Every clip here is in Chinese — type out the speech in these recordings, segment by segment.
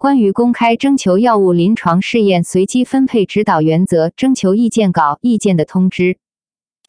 关于公开征求药物临床试验随机分配指导原则征求意见稿意见的通知，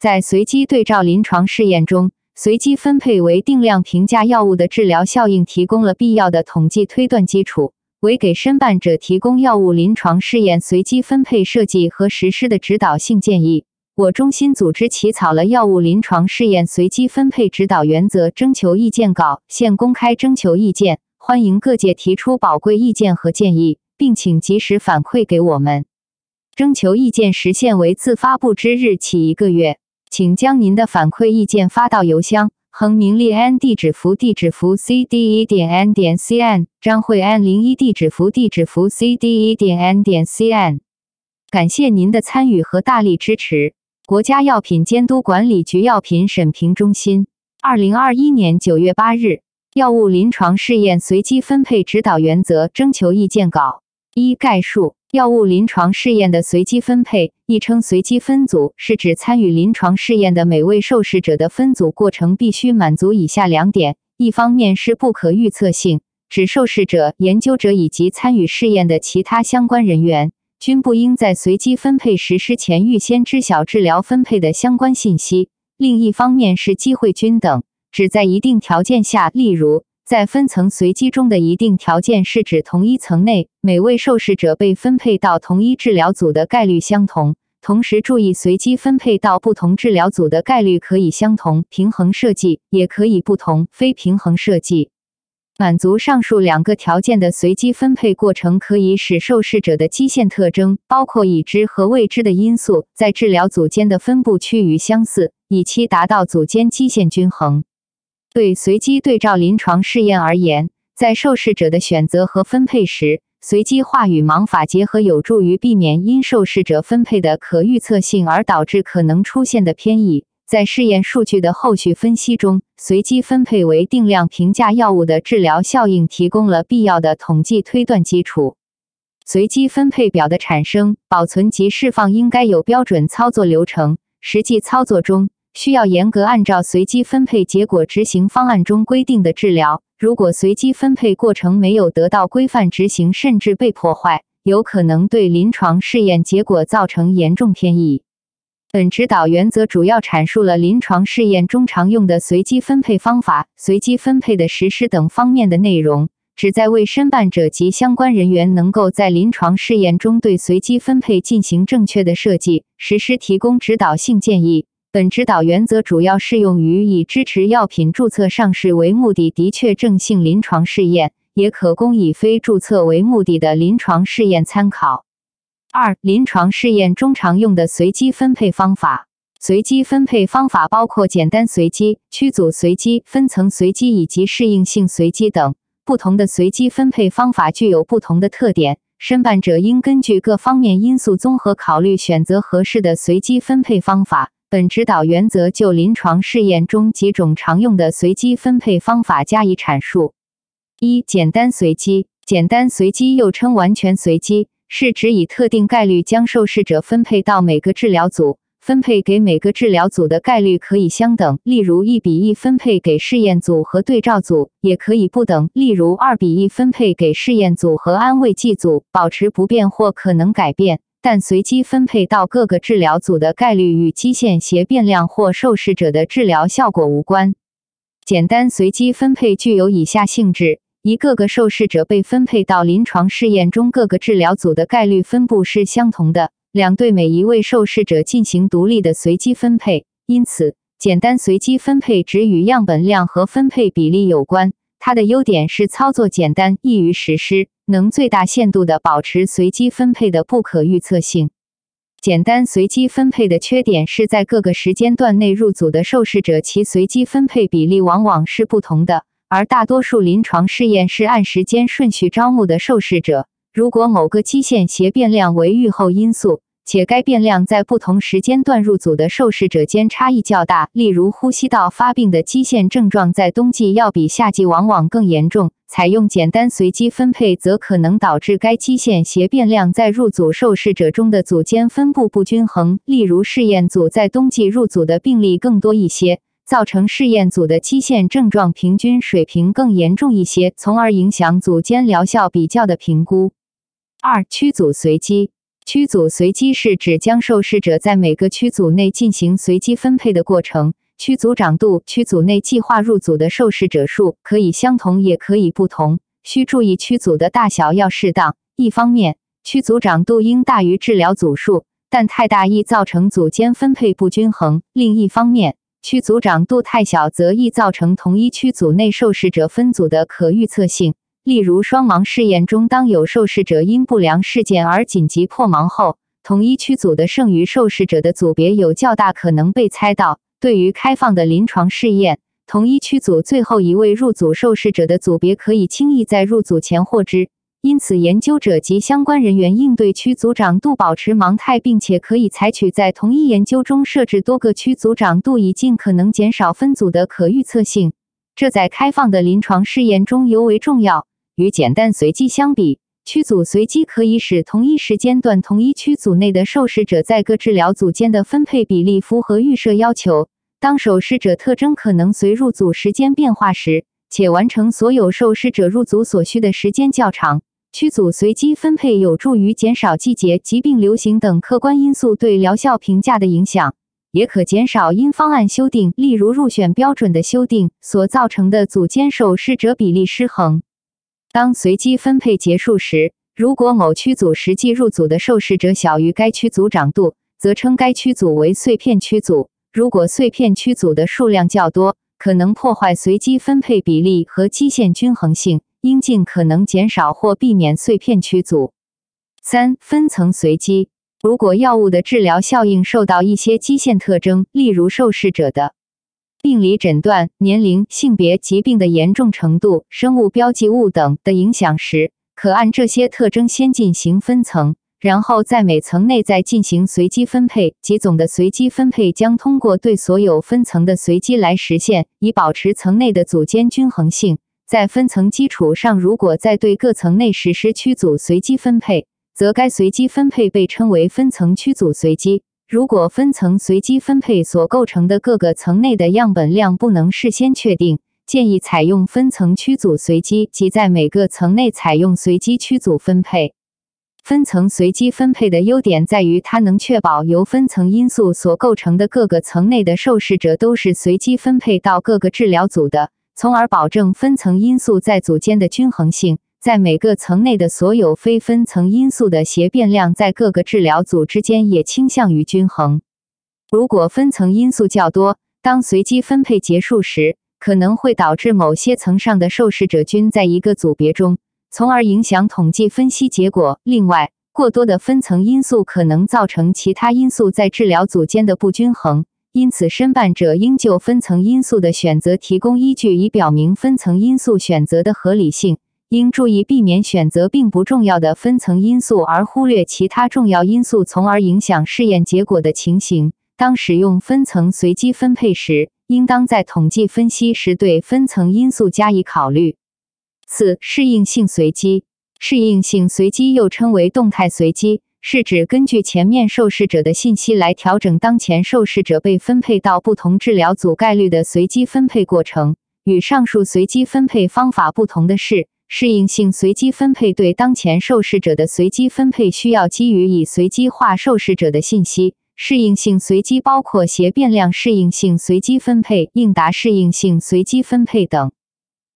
在随机对照临床试验中，随机分配为定量评价药物的治疗效应提供了必要的统计推断基础，为给申办者提供药物临床试验随机分配设计和实施的指导性建议。我中心组织起草了药物临床试验随机分配指导原则征求意见稿，现公开征求意见，欢迎各界提出宝贵意见和建议，并请及时反馈给我们。征求意见时限为自发布之日起一个月，请将您的反馈意见发到邮箱横名列 n 地址符地址符 c d e 点 n 点 c n 张惠安零一地址符地址符 c d e 点 n 点 c n。感谢您的参与和大力支持。国家药品监督管理局药品审评中心，二零二一年九月八日，药物临床试验随机分配指导原则征求意见稿一概述：药物临床试验的随机分配，亦称随机分组，是指参与临床试验的每位受试者的分组过程必须满足以下两点：一方面是不可预测性，指受试者、研究者以及参与试验的其他相关人员。均不应在随机分配实施前预先知晓治疗分配的相关信息。另一方面是机会均等，指在一定条件下，例如在分层随机中的一定条件是指同一层内每位受试者被分配到同一治疗组的概率相同。同时注意，随机分配到不同治疗组的概率可以相同，平衡设计也可以不同，非平衡设计。满足上述两个条件的随机分配过程，可以使受试者的基线特征，包括已知和未知的因素，在治疗组间的分布趋于相似，以期达到组间基线均衡。对随机对照临床试验而言，在受试者的选择和分配时，随机化与盲法结合，有助于避免因受试者分配的可预测性而导致可能出现的偏移。在试验数据的后续分析中，随机分配为定量评价药物的治疗效应提供了必要的统计推断基础。随机分配表的产生、保存及释放应该有标准操作流程。实际操作中，需要严格按照随机分配结果执行方案中规定的治疗。如果随机分配过程没有得到规范执行，甚至被破坏，有可能对临床试验结果造成严重偏移。本指导原则主要阐述了临床试验中常用的随机分配方法、随机分配的实施等方面的内容，旨在为申办者及相关人员能够在临床试验中对随机分配进行正确的设计实施提供指导性建议。本指导原则主要适用于以支持药品注册上市为目的的确证性临床试验，也可供以非注册为目的的临床试验参考。二、临床试验中常用的随机分配方法。随机分配方法包括简单随机、区组随机、分层随机以及适应性随机等。不同的随机分配方法具有不同的特点，申办者应根据各方面因素综合考虑，选择合适的随机分配方法。本指导原则就临床试验中几种常用的随机分配方法加以阐述。一、简单随机。简单随机又称完全随机。是指以特定概率将受试者分配到每个治疗组，分配给每个治疗组的概率可以相等，例如一比一分配给试验组和对照组，也可以不等，例如二比一分配给试验组和安慰剂组，保持不变或可能改变。但随机分配到各个治疗组的概率与基线斜变量或受试者的治疗效果无关。简单随机分配具有以下性质。一个个受试者被分配到临床试验中各个治疗组的概率分布是相同的。两对每一位受试者进行独立的随机分配，因此简单随机分配只与样本量和分配比例有关。它的优点是操作简单，易于实施，能最大限度地保持随机分配的不可预测性。简单随机分配的缺点是在各个时间段内入组的受试者，其随机分配比例往往是不同的。而大多数临床试验是按时间顺序招募的受试者。如果某个基线斜变量为预后因素，且该变量在不同时间段入组的受试者间差异较大，例如呼吸道发病的基线症状在冬季要比夏季往往更严重，采用简单随机分配则可能导致该基线斜变量在入组受试者中的组间分布不均衡。例如，试验组在冬季入组的病例更多一些。造成试验组的基线症状平均水平更严重一些，从而影响组间疗效比较的评估。二、区组随机。区组随机是指将受试者在每个区组内进行随机分配的过程。区组长度、区组内计划入组的受试者数可以相同，也可以不同。需注意区组的大小要适当。一方面，区组长度应大于治疗组数，但太大易造成组间分配不均衡；另一方面，区组长度太小则易造成同一区组内受试者分组的可预测性。例如，双盲试验中，当有受试者因不良事件而紧急破盲后，同一区组的剩余受试者的组别有较大可能被猜到。对于开放的临床试验，同一区组最后一位入组受试者的组别可以轻易在入组前获知。因此，研究者及相关人员应对区组长度保持盲态，并且可以采取在同一研究中设置多个区组长度，以尽可能减少分组的可预测性。这在开放的临床试验中尤为重要。与简单随机相比，区组随机可以使同一时间段同一区组内的受试者在各治疗组间的分配比例符合预设要求。当受试者特征可能随入组时间变化时，且完成所有受试者入组所需的时间较长，区组随机分配有助于减少季节、疾病流行等客观因素对疗效评价的影响，也可减少因方案修订，例如入选标准的修订所造成的组间受试者比例失衡。当随机分配结束时，如果某区组实际入组的受试者小于该区组长度，则称该区组为碎片区组。如果碎片区组的数量较多，可能破坏随机分配比例和基线均衡性，应尽可能减少或避免碎片区组。三、分层随机。如果药物的治疗效应受到一些基线特征，例如受试者的。病理诊断、年龄、性别、疾病的严重程度、生物标记物等的影响时，可按这些特征先进行分层，然后在每层内再进行随机分配。即总的随机分配将通过对所有分层的随机来实现，以保持层内的组间均衡性。在分层基础上，如果在对各层内实施区组随机分配，则该随机分配被称为分层区组随机。如果分层随机分配所构成的各个层内的样本量不能事先确定，建议采用分层区组随机，即在每个层内采用随机区组分配。分层随机分配的优点在于，它能确保由分层因素所构成的各个层内的受试者都是随机分配到各个治疗组的，从而保证分层因素在组间的均衡性。在每个层内的所有非分层因素的协变量在各个治疗组之间也倾向于均衡。如果分层因素较多，当随机分配结束时，可能会导致某些层上的受试者均在一个组别中，从而影响统计分析结果。另外，过多的分层因素可能造成其他因素在治疗组间的不均衡，因此申办者应就分层因素的选择提供依据，以表明分层因素选择的合理性。应注意避免选择并不重要的分层因素，而忽略其他重要因素，从而影响试验结果的情形。当使用分层随机分配时，应当在统计分析时对分层因素加以考虑。四、适应性随机。适应性随机又称为动态随机，是指根据前面受试者的信息来调整当前受试者被分配到不同治疗组概率的随机分配过程。与上述随机分配方法不同的是。适应性随机分配对当前受试者的随机分配需要基于已随机化受试者的信息。适应性随机包括协变量适应性随机分配、应答适应性随机分配等。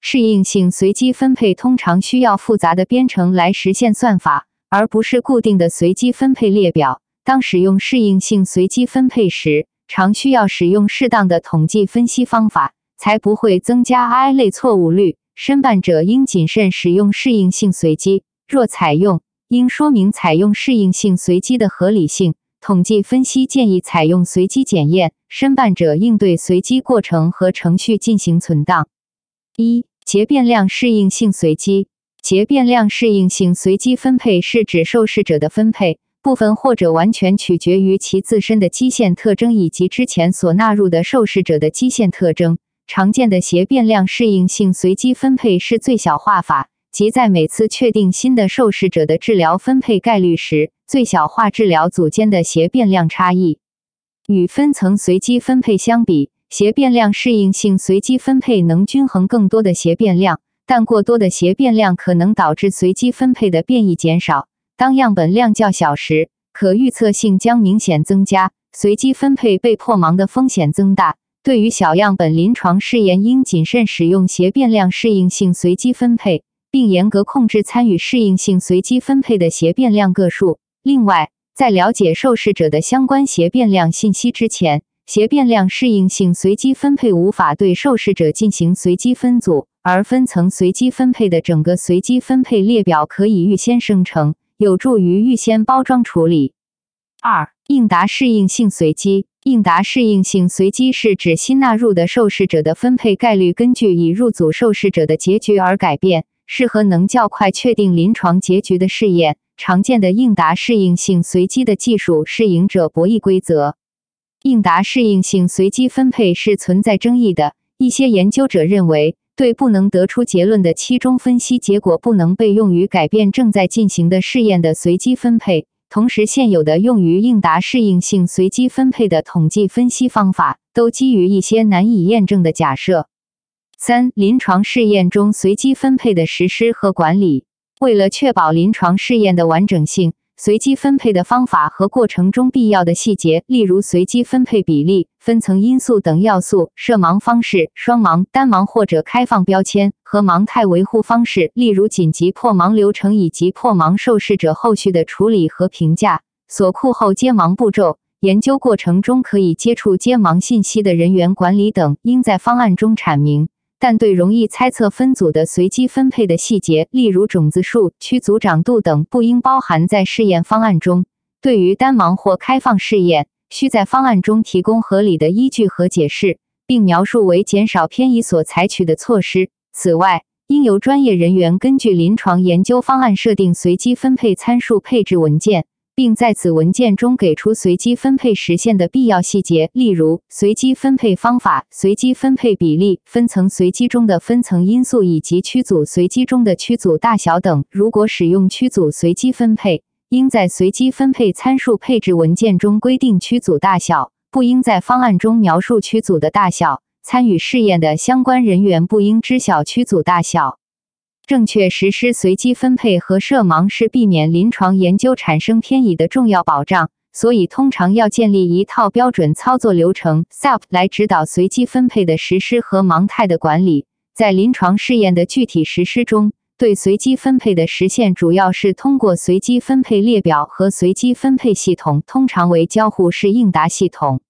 适应性随机分配通常需要复杂的编程来实现算法，而不是固定的随机分配列表。当使用适应性随机分配时，常需要使用适当的统计分析方法，才不会增加 I 类错误率。申办者应谨慎使用适应性随机，若采用，应说明采用适应性随机的合理性。统计分析建议采用随机检验，申办者应对随机过程和程序进行存档。一、节变量适应性随机。节变量适应性随机分配是指受试者的分配部分或者完全取决于其自身的基线特征以及之前所纳入的受试者的基线特征。常见的协变量适应性随机分配是最小化法，即在每次确定新的受试者的治疗分配概率时，最小化治疗组间的协变量差异。与分层随机分配相比，斜变量适应性随机分配能均衡更多的斜变量，但过多的斜变量可能导致随机分配的变异减少。当样本量较小时，可预测性将明显增加，随机分配被破盲的风险增大。对于小样本临床试验，应谨慎使用斜变量适应性随机分配，并严格控制参与适应性随机分配的斜变量个数。另外，在了解受试者的相关斜变量信息之前，斜变量适应性随机分配无法对受试者进行随机分组，而分层随机分配的整个随机分配列表可以预先生成，有助于预先包装处理。二、应答适应性随机。应答适应性随机是指新纳入的受试者的分配概率根据已入组受试者的结局而改变，适合能较快确定临床结局的试验。常见的应答适应性随机的技术是赢者博弈规则。应答适应性随机分配是存在争议的。一些研究者认为，对不能得出结论的期中分析结果不能被用于改变正在进行的试验的随机分配。同时，现有的用于应答适应性随机分配的统计分析方法都基于一些难以验证的假设。三、临床试验中随机分配的实施和管理，为了确保临床试验的完整性。随机分配的方法和过程中必要的细节，例如随机分配比例、分层因素等要素；设盲方式、双盲、单盲或者开放标签和盲态维护方式，例如紧急破盲流程以及破盲受试者后续的处理和评价；锁库后接盲步骤、研究过程中可以接触接盲信息的人员管理等，应在方案中阐明。但对容易猜测分组的随机分配的细节，例如种子数、区组长度等，不应包含在试验方案中。对于单盲或开放试验，需在方案中提供合理的依据和解释，并描述为减少偏移所采取的措施。此外，应由专业人员根据临床研究方案设定随机分配参数配置文件。并在此文件中给出随机分配实现的必要细节，例如随机分配方法、随机分配比例、分层随机中的分层因素以及区组随机中的区组大小等。如果使用区组随机分配，应在随机分配参数配置文件中规定区组大小，不应在方案中描述区组的大小。参与试验的相关人员不应知晓区组大小。正确实施随机分配和设盲是避免临床研究产生偏移的重要保障，所以通常要建立一套标准操作流程 （SOP） 来指导随机分配的实施和盲态的管理。在临床试验的具体实施中，对随机分配的实现主要是通过随机分配列表和随机分配系统，通常为交互式应答系统。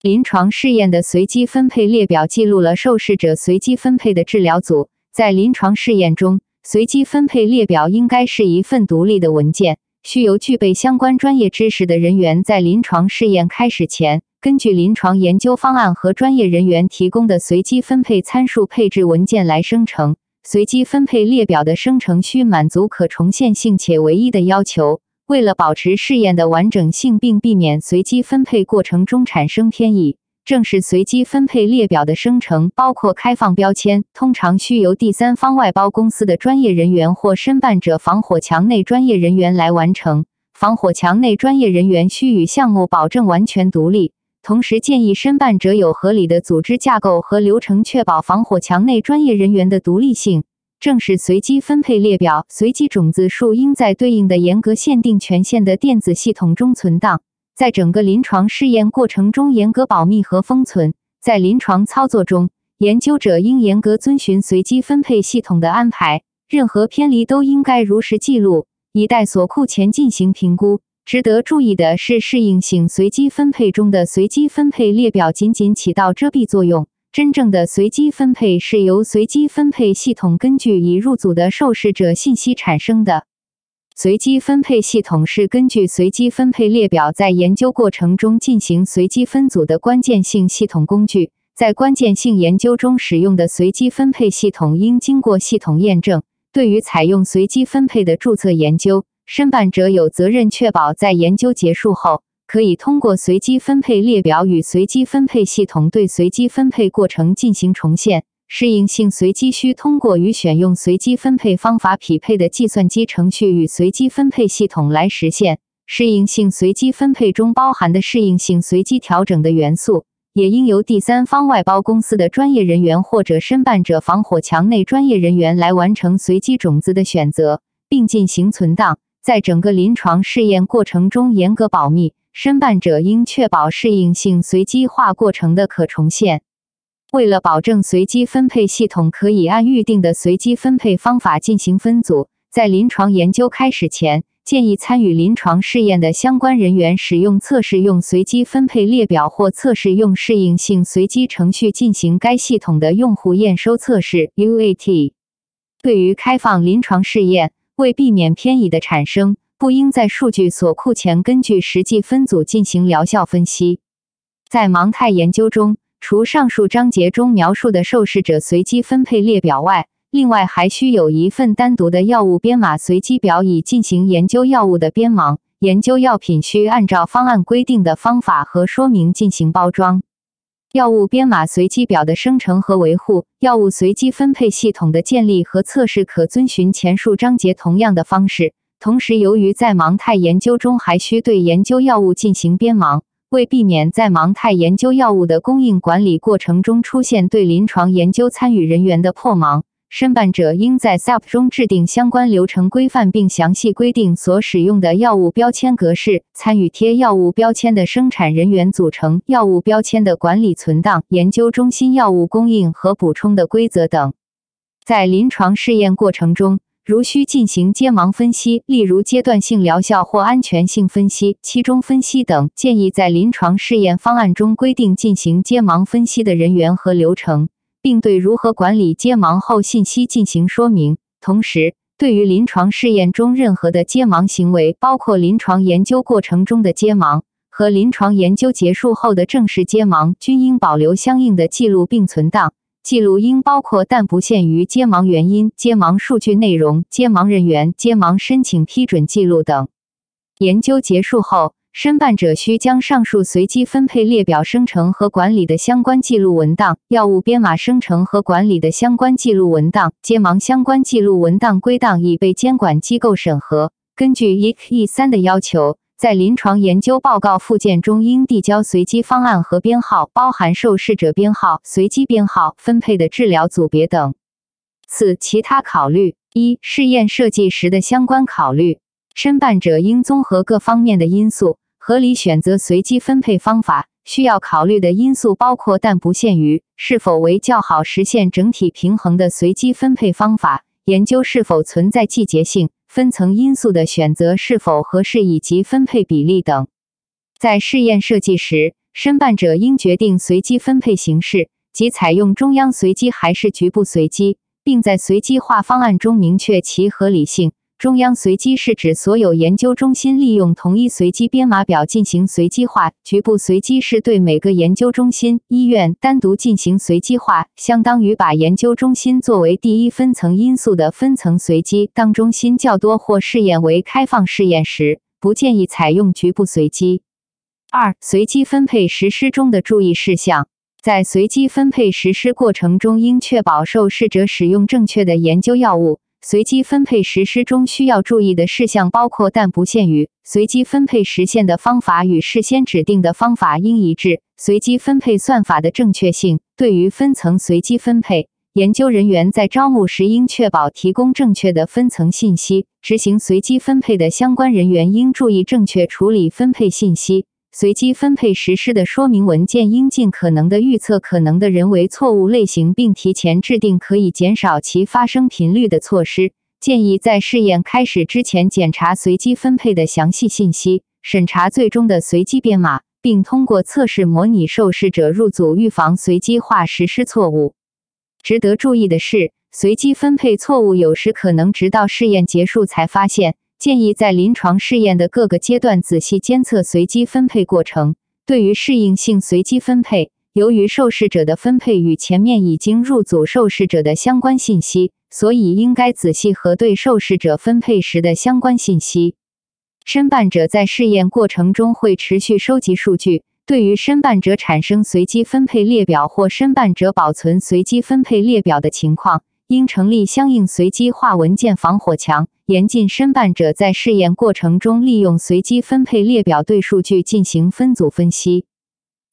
临床试验的随机分配列表记录了受试者随机分配的治疗组。在临床试验中，随机分配列表应该是一份独立的文件，需由具备相关专业知识的人员在临床试验开始前，根据临床研究方案和专业人员提供的随机分配参数配置文件来生成。随机分配列表的生成需满足可重现性且唯一的要求。为了保持试验的完整性并避免随机分配过程中产生偏移。正是随机分配列表的生成，包括开放标签，通常需由第三方外包公司的专业人员或申办者防火墙内专业人员来完成。防火墙内专业人员需与项目保证完全独立，同时建议申办者有合理的组织架构和流程，确保防火墙内专业人员的独立性。正是随机分配列表，随机种子数应在对应的严格限定权限的电子系统中存档。在整个临床试验过程中严格保密和封存。在临床操作中，研究者应严格遵循随机分配系统的安排，任何偏离都应该如实记录，以待锁库前进行评估。值得注意的是，适应性随机分配中的随机分配列表仅仅起到遮蔽作用，真正的随机分配是由随机分配系统根据已入组的受试者信息产生的。随机分配系统是根据随机分配列表在研究过程中进行随机分组的关键性系统工具。在关键性研究中使用的随机分配系统应经过系统验证。对于采用随机分配的注册研究，申办者有责任确保在研究结束后，可以通过随机分配列表与随机分配系统对随机分配过程进行重现。适应性随机需通过与选用随机分配方法匹配的计算机程序与随机分配系统来实现。适应性随机分配中包含的适应性随机调整的元素，也应由第三方外包公司的专业人员或者申办者防火墙内专业人员来完成随机种子的选择，并进行存档。在整个临床试验过程中严格保密，申办者应确保适应性随机化过程的可重现。为了保证随机分配系统可以按预定的随机分配方法进行分组，在临床研究开始前。建议参与临床试验的相关人员使用测试用随机分配列表或测试用适应性随机程序进行该系统的用户验收测试 （UAT）。对于开放临床试验，为避免偏移的产生，不应在数据锁库前根据实际分组进行疗效分析。在盲态研究中，除上述章节中描述的受试者随机分配列表外，另外，还需有一份单独的药物编码随机表，以进行研究药物的编码。研究药品需按照方案规定的方法和说明进行包装。药物编码随机表的生成和维护，药物随机分配系统的建立和测试可遵循前述章节同样的方式。同时，由于在盲态研究中还需对研究药物进行编码，为避免在盲态研究药物的供应管理过程中出现对临床研究参与人员的破盲。申办者应在 SAP 中制定相关流程规范，并详细规定所使用的药物标签格式、参与贴药物标签的生产人员组成、药物标签的管理存档、研究中心药物供应和补充的规则等。在临床试验过程中，如需进行接盲分析，例如阶段性疗效或安全性分析、期中分析等，建议在临床试验方案中规定进行接盲分析的人员和流程。并对如何管理接盲后信息进行说明。同时，对于临床试验中任何的接盲行为，包括临床研究过程中的接盲和临床研究结束后的正式接盲，均应保留相应的记录并存档。记录应包括但不限于接盲原因、接盲数据内容、接盲人员、接盲申请批准记录等。研究结束后。申办者需将上述随机分配列表生成和管理的相关记录文档、药物编码生成和管理的相关记录文档、接盲相关记录文档归档，已被监管机构审核。根据 EC 三的要求，在临床研究报告附件中应递交随机方案和编号，包含受试者编号、随机编号、分配的治疗组别等。四、其他考虑：一、试验设计时的相关考虑，申办者应综合各方面的因素。合理选择随机分配方法需要考虑的因素包括，但不限于是否为较好实现整体平衡的随机分配方法，研究是否存在季节性，分层因素的选择是否合适，以及分配比例等。在试验设计时，申办者应决定随机分配形式，即采用中央随机还是局部随机，并在随机化方案中明确其合理性。中央随机是指所有研究中心利用同一随机编码表进行随机化，局部随机是对每个研究中心、医院单独进行随机化，相当于把研究中心作为第一分层因素的分层随机。当中心较多或试验为开放试验时，不建议采用局部随机。二、随机分配实施中的注意事项，在随机分配实施过程中，应确保受试者使用正确的研究药物。随机分配实施中需要注意的事项包括，但不限于：随机分配实现的方法与事先指定的方法应一致；随机分配算法的正确性。对于分层随机分配，研究人员在招募时应确保提供正确的分层信息；执行随机分配的相关人员应注意正确处理分配信息。随机分配实施的说明文件应尽可能的预测可能的人为错误类型，并提前制定可以减少其发生频率的措施。建议在试验开始之前检查随机分配的详细信息，审查最终的随机编码，并通过测试模拟受试者入组，预防随机化实施错误。值得注意的是，随机分配错误有时可能直到试验结束才发现。建议在临床试验的各个阶段仔细监测随机分配过程。对于适应性随机分配，由于受试者的分配与前面已经入组受试者的相关信息，所以应该仔细核对受试者分配时的相关信息。申办者在试验过程中会持续收集数据。对于申办者产生随机分配列表或申办者保存随机分配列表的情况，应成立相应随机化文件防火墙。严禁申办者在试验过程中利用随机分配列表对数据进行分组分析。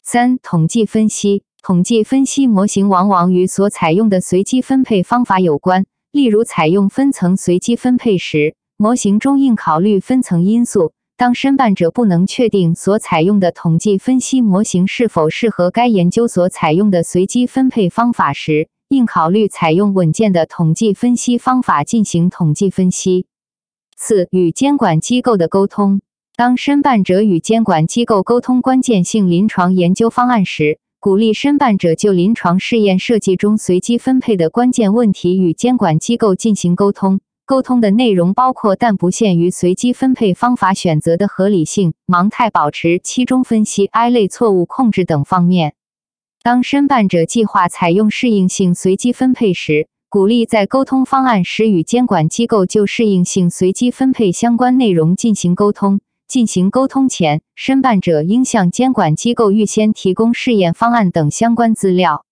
三、统计分析。统计分析模型往往与所采用的随机分配方法有关。例如，采用分层随机分配时，模型中应考虑分层因素。当申办者不能确定所采用的统计分析模型是否适合该研究所采用的随机分配方法时，应考虑采用稳健的统计分析方法进行统计分析。四、与监管机构的沟通。当申办者与监管机构沟通关键性临床研究方案时，鼓励申办者就临床试验设计中随机分配的关键问题与监管机构进行沟通。沟通的内容包括但不限于随机分配方法选择的合理性、盲态保持、期中分析、I 类错误控制等方面。当申办者计划采用适应性随机分配时，鼓励在沟通方案时与监管机构就适应性随机分配相关内容进行沟通。进行沟通前，申办者应向监管机构预先提供试验方案等相关资料。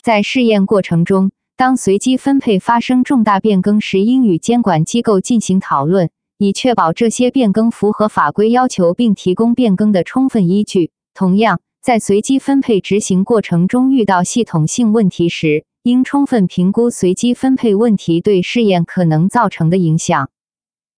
在试验过程中，当随机分配发生重大变更时，应与监管机构进行讨论，以确保这些变更符合法规要求，并提供变更的充分依据。同样，在随机分配执行过程中遇到系统性问题时，应充分评估随机分配问题对试验可能造成的影响。